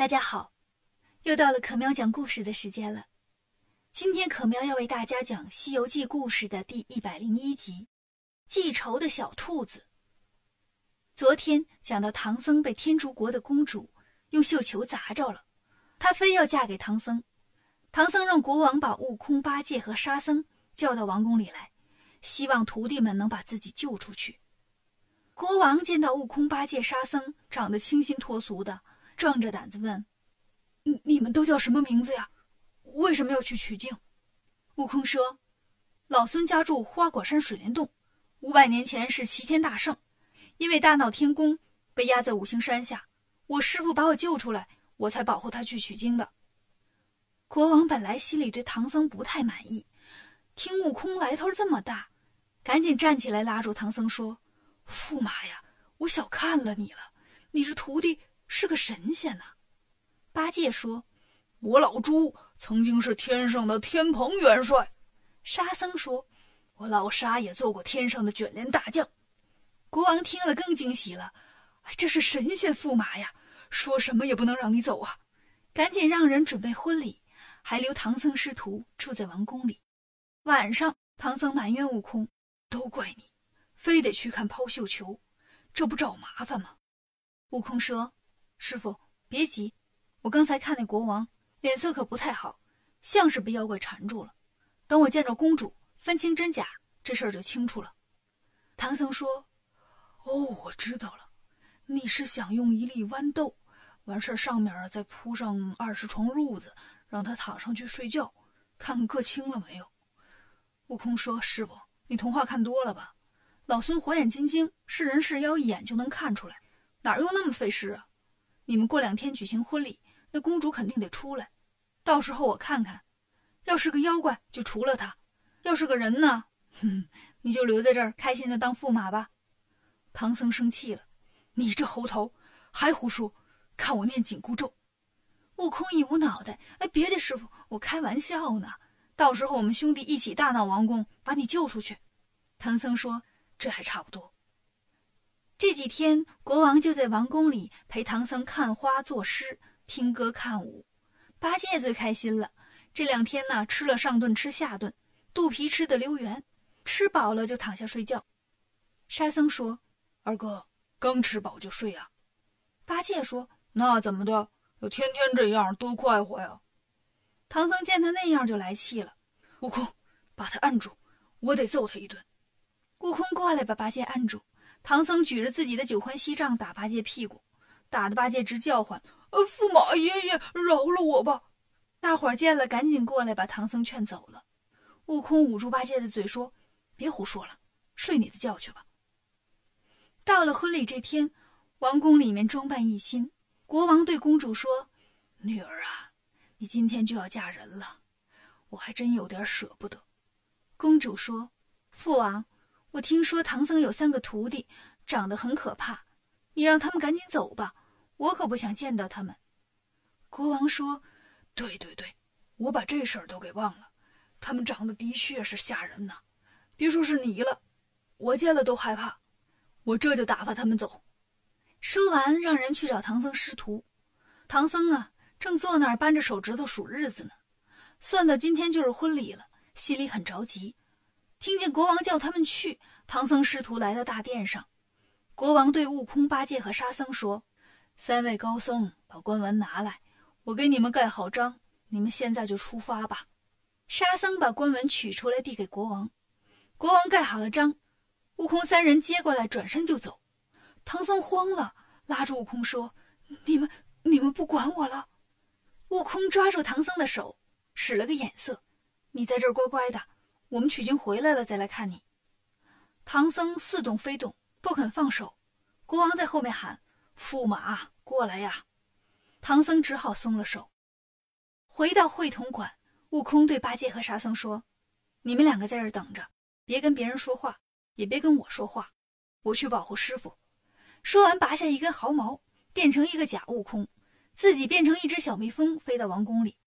大家好，又到了可喵讲故事的时间了。今天可喵要为大家讲《西游记》故事的第一百零一集《记仇的小兔子》。昨天讲到唐僧被天竺国的公主用绣球砸着了，她非要嫁给唐僧。唐僧让国王把悟空、八戒和沙僧叫到王宫里来，希望徒弟们能把自己救出去。国王见到悟空、八戒、沙僧长得清新脱俗的。壮着胆子问：“你你们都叫什么名字呀？为什么要去取经？”悟空说：“老孙家住花果山水帘洞，五百年前是齐天大圣，因为大闹天宫被压在五行山下，我师傅把我救出来，我才保护他去取经的。”国王本来心里对唐僧不太满意，听悟空来头这么大，赶紧站起来拉住唐僧说：“驸马呀，我小看了你了，你是徒弟。”是个神仙呢，八戒说：“我老猪曾经是天上的天蓬元帅。”沙僧说：“我老沙也做过天上的卷帘大将。”国王听了更惊喜了：“这是神仙驸马呀，说什么也不能让你走啊！”赶紧让人准备婚礼，还留唐僧师徒住在王宫里。晚上，唐僧埋怨悟空：“都怪你，非得去看抛绣球，这不找麻烦吗？”悟空说。师傅，别急，我刚才看那国王脸色可不太好，像是被妖怪缠住了。等我见着公主，分清真假，这事儿就清楚了。唐僧说：“哦，我知道了，你是想用一粒豌豆，完事儿上面再铺上二十床褥子，让他躺上去睡觉，看看硌清了没有。”悟空说：“师傅，你童话看多了吧？老孙火眼金睛，是人是妖一眼就能看出来，哪用那么费事啊？”你们过两天举行婚礼，那公主肯定得出来，到时候我看看，要是个妖怪就除了她，要是个人呢，哼，你就留在这儿开心的当驸马吧。唐僧生气了，你这猴头还胡说，看我念紧箍咒。悟空一捂脑袋，哎，别的师傅，我开玩笑呢，到时候我们兄弟一起大闹王宫，把你救出去。唐僧说，这还差不多。这几天，国王就在王宫里陪唐僧看花、作诗、听歌、看舞。八戒最开心了，这两天呢，吃了上顿，吃下顿，肚皮吃得溜圆，吃饱了就躺下睡觉。沙僧说：“二哥，刚吃饱就睡啊？”八戒说：“那怎么的？要天天这样，多快活呀！”唐僧见他那样，就来气了：“悟空，把他按住，我得揍他一顿。”悟空过来把八戒按住。唐僧举着自己的九环锡杖打八戒屁股，打得八戒直叫唤：“呃，驸马爷爷，饶了我吧！”大伙儿见了，赶紧过来把唐僧劝走了。悟空捂住八戒的嘴说：“别胡说了，睡你的觉去吧。”到了婚礼这天，王宫里面装扮一新。国王对公主说：“女儿啊，你今天就要嫁人了，我还真有点舍不得。”公主说：“父王。”我听说唐僧有三个徒弟，长得很可怕，你让他们赶紧走吧，我可不想见到他们。国王说：“对对对，我把这事儿都给忘了，他们长得的确是吓人呐，别说是你了，我见了都害怕。我这就打发他们走。”说完，让人去找唐僧师徒。唐僧啊，正坐那儿扳着手指头数日子呢，算到今天就是婚礼了，心里很着急。听见国王叫他们去，唐僧师徒来到大殿上。国王对悟空、八戒和沙僧说：“三位高僧，把官文拿来，我给你们盖好章。你们现在就出发吧。”沙僧把官文取出来，递给国王。国王盖好了章，悟空三人接过来，转身就走。唐僧慌了，拉住悟空说：“你们，你们不管我了？”悟空抓住唐僧的手，使了个眼色：“你在这儿乖乖的。”我们取经回来了，再来看你。唐僧似动非动，不肯放手。国王在后面喊：“驸马，过来呀！”唐僧只好松了手。回到会同馆，悟空对八戒和沙僧说：“你们两个在这等着，别跟别人说话，也别跟我说话，我去保护师傅。”说完，拔下一根毫毛，变成一个假悟空，自己变成一只小蜜蜂，飞到王宫里。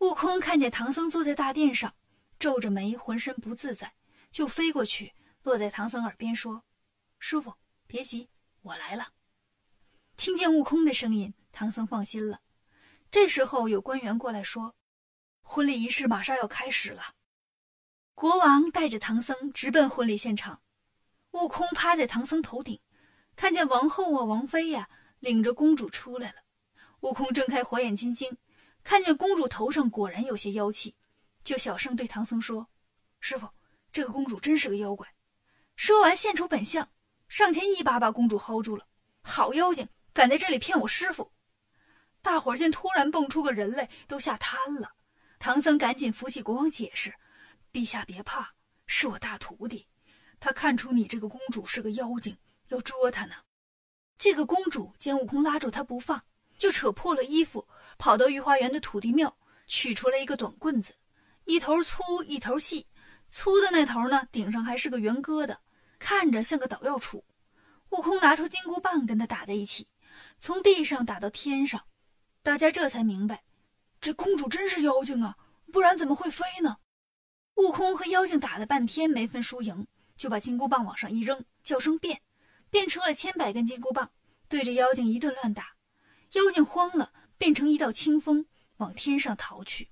悟空看见唐僧坐在大殿上。皱着眉，浑身不自在，就飞过去，落在唐僧耳边说：“师傅，别急，我来了。”听见悟空的声音，唐僧放心了，这时候有官员过来说：“婚礼仪式马上要开始了。”国王带着唐僧直奔婚礼现场。悟空趴在唐僧头顶，看见王后啊、王妃呀领着公主出来了。悟空睁开火眼金睛，看见公主头上果然有些妖气，就小声对唐僧说：“师傅，这个公主真是个妖怪。”说完现出本相，上前一把把公主薅住了。好妖精，敢在这里骗我师傅！大伙儿见突然蹦出个人类，都吓瘫了。唐僧赶紧扶起国王解释。陛下别怕，是我大徒弟，他看出你这个公主是个妖精，要捉她呢。这个公主见悟空拉住她不放，就扯破了衣服，跑到御花园的土地庙，取出来一个短棍子，一头粗一头细，粗的那头呢，顶上还是个圆疙瘩，看着像个捣药杵。悟空拿出金箍棒跟他打在一起，从地上打到天上，大家这才明白，这公主真是妖精啊，不然怎么会飞呢？悟空和妖精打了半天没分输赢，就把金箍棒往上一扔，叫声变，变出了千百根金箍棒，对着妖精一顿乱打。妖精慌了，变成一道清风往天上逃去。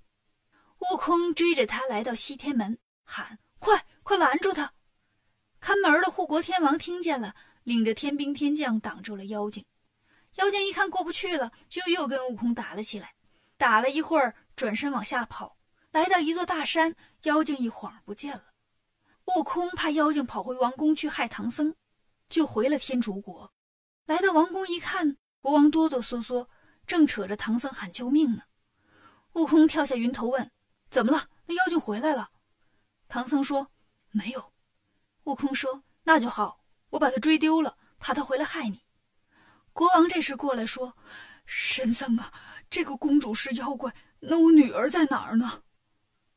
悟空追着他来到西天门，喊：“快快拦住他！”看门的护国天王听见了，领着天兵天将挡住了妖精。妖精一看过不去了，就又跟悟空打了起来。打了一会儿，转身往下跑。来到一座大山，妖精一晃不见了。悟空怕妖精跑回王宫去害唐僧，就回了天竺国。来到王宫一看，国王哆哆嗦嗦，正扯着唐僧喊救命呢。悟空跳下云头问：“怎么了？那妖精回来了？”唐僧说：“没有。”悟空说：“那就好，我把他追丢了，怕他回来害你。”国王这时过来说：“神僧啊，这个公主是妖怪，那我女儿在哪儿呢？”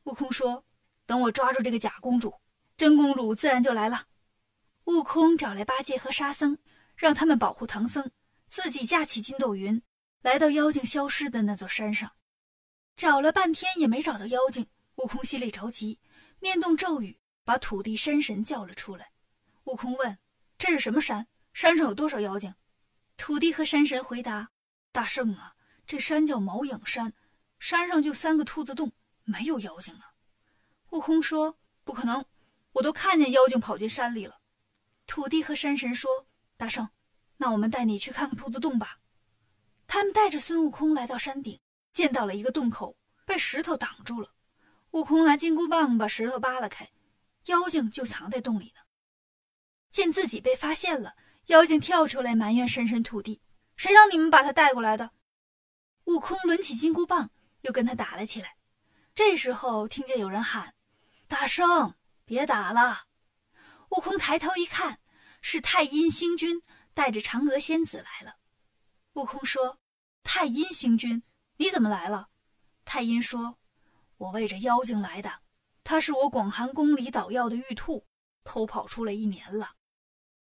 悟空说：“等我抓住这个假公主，真公主自然就来了。”悟空找来八戒和沙僧，让他们保护唐僧，自己架起筋斗云，来到妖精消失的那座山上。找了半天也没找到妖精，悟空心里着急，念动咒语，把土地山神叫了出来。悟空问：“这是什么山？山上有多少妖精？”土地和山神回答：“大圣啊，这山叫毛影山，山上就三个兔子洞。”没有妖精啊！悟空说：“不可能，我都看见妖精跑进山里了。”土地和山神说：“大圣，那我们带你去看看兔子洞吧。”他们带着孙悟空来到山顶，见到了一个洞口，被石头挡住了。悟空拿金箍棒把石头扒拉开，妖精就藏在洞里呢。见自己被发现了，妖精跳出来埋怨山神土地：“谁让你们把他带过来的？”悟空抡起金箍棒，又跟他打了起来。这时候听见有人喊：“大圣，别打了！”悟空抬头一看，是太阴星君带着嫦娥仙子来了。悟空说：“太阴星君，你怎么来了？”太阴说：“我为这妖精来的，他是我广寒宫里捣药的玉兔，偷跑出来一年了。”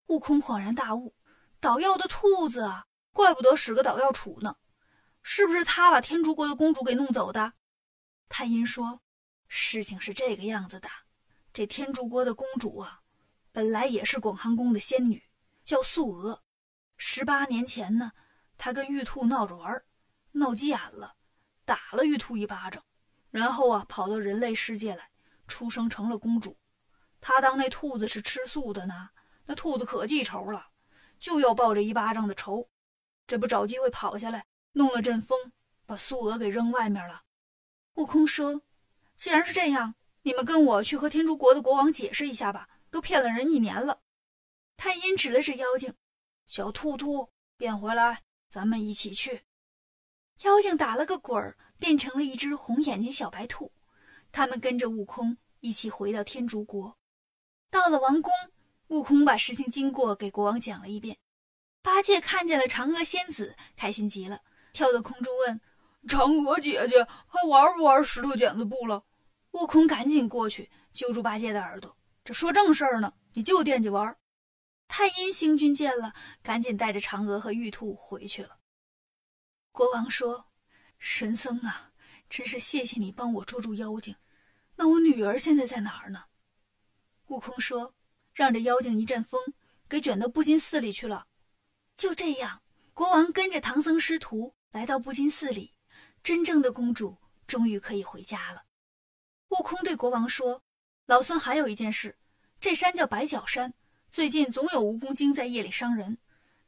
悟空恍然大悟：“捣药的兔子啊，怪不得使个捣药杵呢，是不是他把天竺国的公主给弄走的？”太阴说：“事情是这个样子的，这天竺国的公主啊，本来也是广寒宫的仙女，叫素娥。十八年前呢，她跟玉兔闹着玩，闹急眼了，打了玉兔一巴掌，然后啊，跑到人类世界来，出生成了公主。她当那兔子是吃素的呢，那兔子可记仇了，就要报这一巴掌的仇。这不找机会跑下来，弄了阵风，把素娥给扔外面了。”悟空说：“既然是这样，你们跟我去和天竺国的国王解释一下吧。都骗了人一年了。”太阴指了指妖精：“小兔兔，变回来，咱们一起去。”妖精打了个滚儿，变成了一只红眼睛小白兔。他们跟着悟空一起回到天竺国。到了王宫，悟空把事情经过给国王讲了一遍。八戒看见了嫦娥仙子，开心极了，跳到空中问。嫦娥姐姐还玩不玩石头剪子布了？悟空赶紧过去揪住八戒的耳朵，这说正事儿呢，你就惦记玩。太阴星君见了，赶紧带着嫦娥和玉兔回去了。国王说：“神僧啊，真是谢谢你帮我捉住妖精。那我女儿现在在哪儿呢？”悟空说：“让这妖精一阵风，给卷到布金寺里去了。”就这样，国王跟着唐僧师徒来到布金寺里。真正的公主终于可以回家了。悟空对国王说：“老孙还有一件事，这山叫白角山，最近总有蜈蚣精在夜里伤人，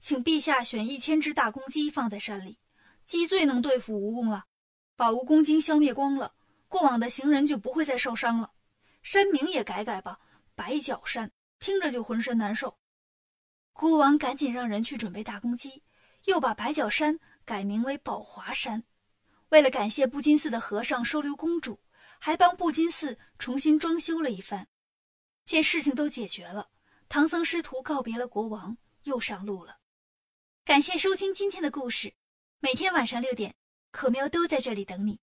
请陛下选一千只大公鸡放在山里，鸡最能对付蜈蚣了，把蜈蚣精消灭光了，过往的行人就不会再受伤了。山名也改改吧，白角山听着就浑身难受。”国王赶紧让人去准备大公鸡，又把白角山改名为宝华山。为了感谢布金寺的和尚收留公主，还帮布金寺重新装修了一番。见事情都解决了，唐僧师徒告别了国王，又上路了。感谢收听今天的故事，每天晚上六点，可喵都在这里等你。